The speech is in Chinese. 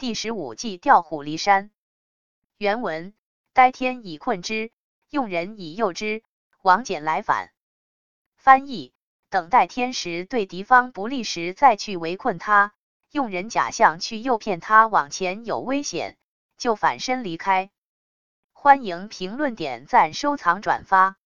第十五计调虎离山。原文：待天以困之，用人以诱之，王翦来反。翻译：等待天时对敌方不利时再去围困他，用人假象去诱骗他往前有危险，就反身离开。欢迎评论、点赞、收藏、转发。